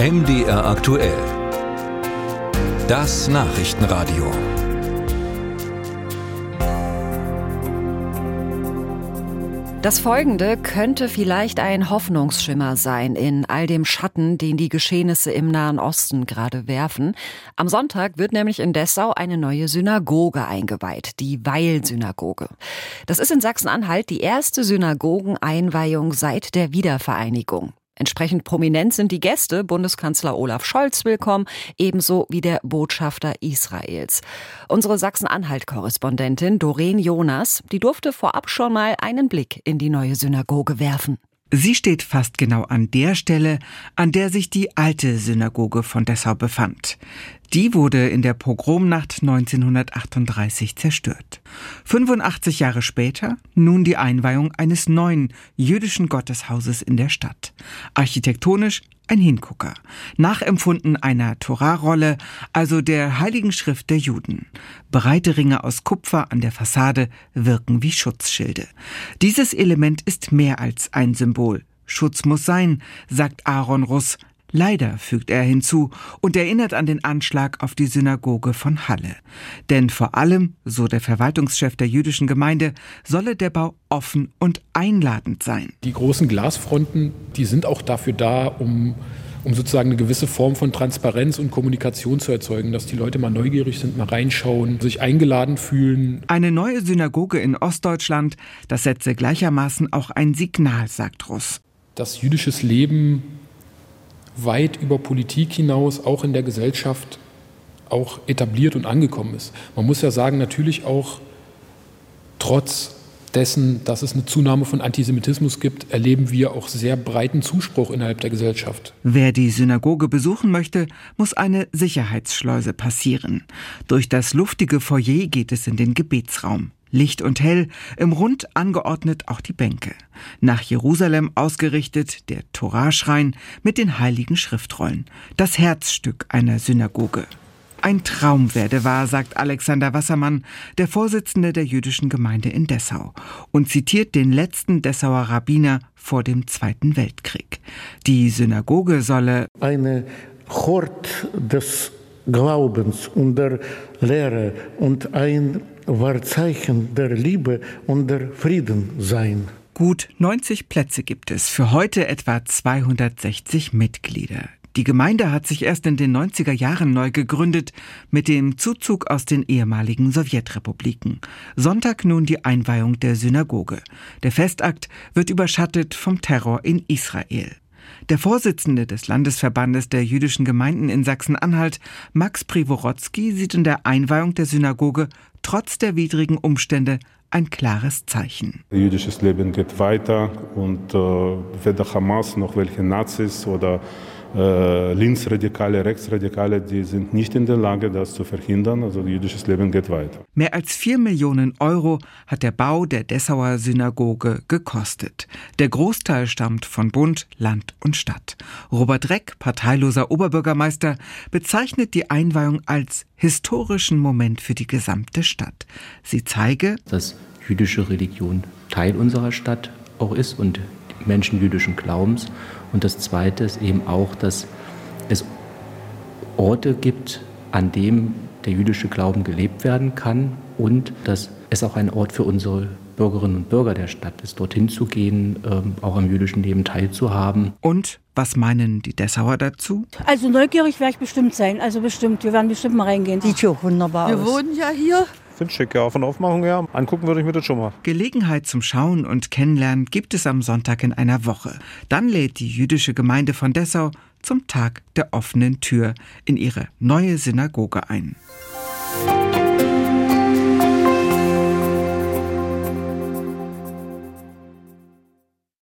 MDR aktuell. Das Nachrichtenradio. Das Folgende könnte vielleicht ein Hoffnungsschimmer sein in all dem Schatten, den die Geschehnisse im Nahen Osten gerade werfen. Am Sonntag wird nämlich in Dessau eine neue Synagoge eingeweiht, die Weil-Synagoge. Das ist in Sachsen-Anhalt die erste Synagogeneinweihung seit der Wiedervereinigung. Entsprechend prominent sind die Gäste, Bundeskanzler Olaf Scholz willkommen, ebenso wie der Botschafter Israels. Unsere Sachsen-Anhalt-Korrespondentin Doreen Jonas, die durfte vorab schon mal einen Blick in die neue Synagoge werfen. Sie steht fast genau an der Stelle, an der sich die alte Synagoge von Dessau befand. Die wurde in der Pogromnacht 1938 zerstört. 85 Jahre später nun die Einweihung eines neuen jüdischen Gotteshauses in der Stadt. Architektonisch ein Hingucker, nachempfunden einer Torahrolle, also der heiligen Schrift der Juden. Breite Ringe aus Kupfer an der Fassade wirken wie Schutzschilde. Dieses Element ist mehr als ein Symbol. Schutz muss sein, sagt Aaron Russ, Leider, fügt er hinzu und erinnert an den Anschlag auf die Synagoge von Halle. Denn vor allem, so der Verwaltungschef der jüdischen Gemeinde, solle der Bau offen und einladend sein. Die großen Glasfronten, die sind auch dafür da, um um sozusagen eine gewisse Form von Transparenz und Kommunikation zu erzeugen, dass die Leute mal neugierig sind, mal reinschauen, sich eingeladen fühlen. Eine neue Synagoge in Ostdeutschland, das setze gleichermaßen auch ein Signal, sagt Russ. Das jüdisches Leben weit über Politik hinaus auch in der Gesellschaft auch etabliert und angekommen ist. Man muss ja sagen, natürlich auch trotz dessen, dass es eine Zunahme von Antisemitismus gibt, erleben wir auch sehr breiten Zuspruch innerhalb der Gesellschaft. Wer die Synagoge besuchen möchte, muss eine Sicherheitsschleuse passieren. Durch das luftige Foyer geht es in den Gebetsraum. Licht und hell, im Rund angeordnet auch die Bänke. Nach Jerusalem ausgerichtet der Toraschrein mit den heiligen Schriftrollen. Das Herzstück einer Synagoge. Ein Traum werde wahr, sagt Alexander Wassermann, der Vorsitzende der jüdischen Gemeinde in Dessau, und zitiert den letzten Dessauer Rabbiner vor dem Zweiten Weltkrieg. Die Synagoge solle eine Hort des Glaubens und der Lehre und ein Wahrzeichen der Liebe und der Frieden sein. Gut 90 Plätze gibt es, für heute etwa 260 Mitglieder. Die Gemeinde hat sich erst in den 90er Jahren neu gegründet, mit dem Zuzug aus den ehemaligen Sowjetrepubliken. Sonntag nun die Einweihung der Synagoge. Der Festakt wird überschattet vom Terror in Israel. Der Vorsitzende des Landesverbandes der jüdischen Gemeinden in Sachsen-Anhalt, Max Privorotsky, sieht in der Einweihung der Synagoge trotz der widrigen Umstände ein klares Zeichen. Jüdisches Leben geht weiter und äh, weder Hamas noch welche Nazis oder äh, Linksradikale, Rechtsradikale, die sind nicht in der Lage, das zu verhindern. Also jüdisches Leben geht weiter. Mehr als vier Millionen Euro hat der Bau der Dessauer Synagoge gekostet. Der Großteil stammt von Bund, Land und Stadt. Robert Reck, parteiloser Oberbürgermeister, bezeichnet die Einweihung als historischen Moment für die gesamte Stadt. Sie zeige, dass jüdische Religion Teil unserer Stadt auch ist und Menschen jüdischen Glaubens. Und das Zweite ist eben auch, dass es Orte gibt, an dem der jüdische Glauben gelebt werden kann und dass es auch ein Ort für unsere Bürgerinnen und Bürger der Stadt ist, dorthin zu gehen, ähm, auch am jüdischen Leben teilzuhaben. Und was meinen die Dessauer dazu? Also neugierig werde ich bestimmt sein, also bestimmt. Wir werden bestimmt mal reingehen. Sieht schon wunderbar Wir aus. Wir wohnen ja hier Finde schick, ja. Von der Aufmachung her. Angucken würde ich mir das schon mal. Gelegenheit zum Schauen und Kennenlernen gibt es am Sonntag in einer Woche. Dann lädt die jüdische Gemeinde von Dessau zum Tag der offenen Tür in ihre neue Synagoge ein.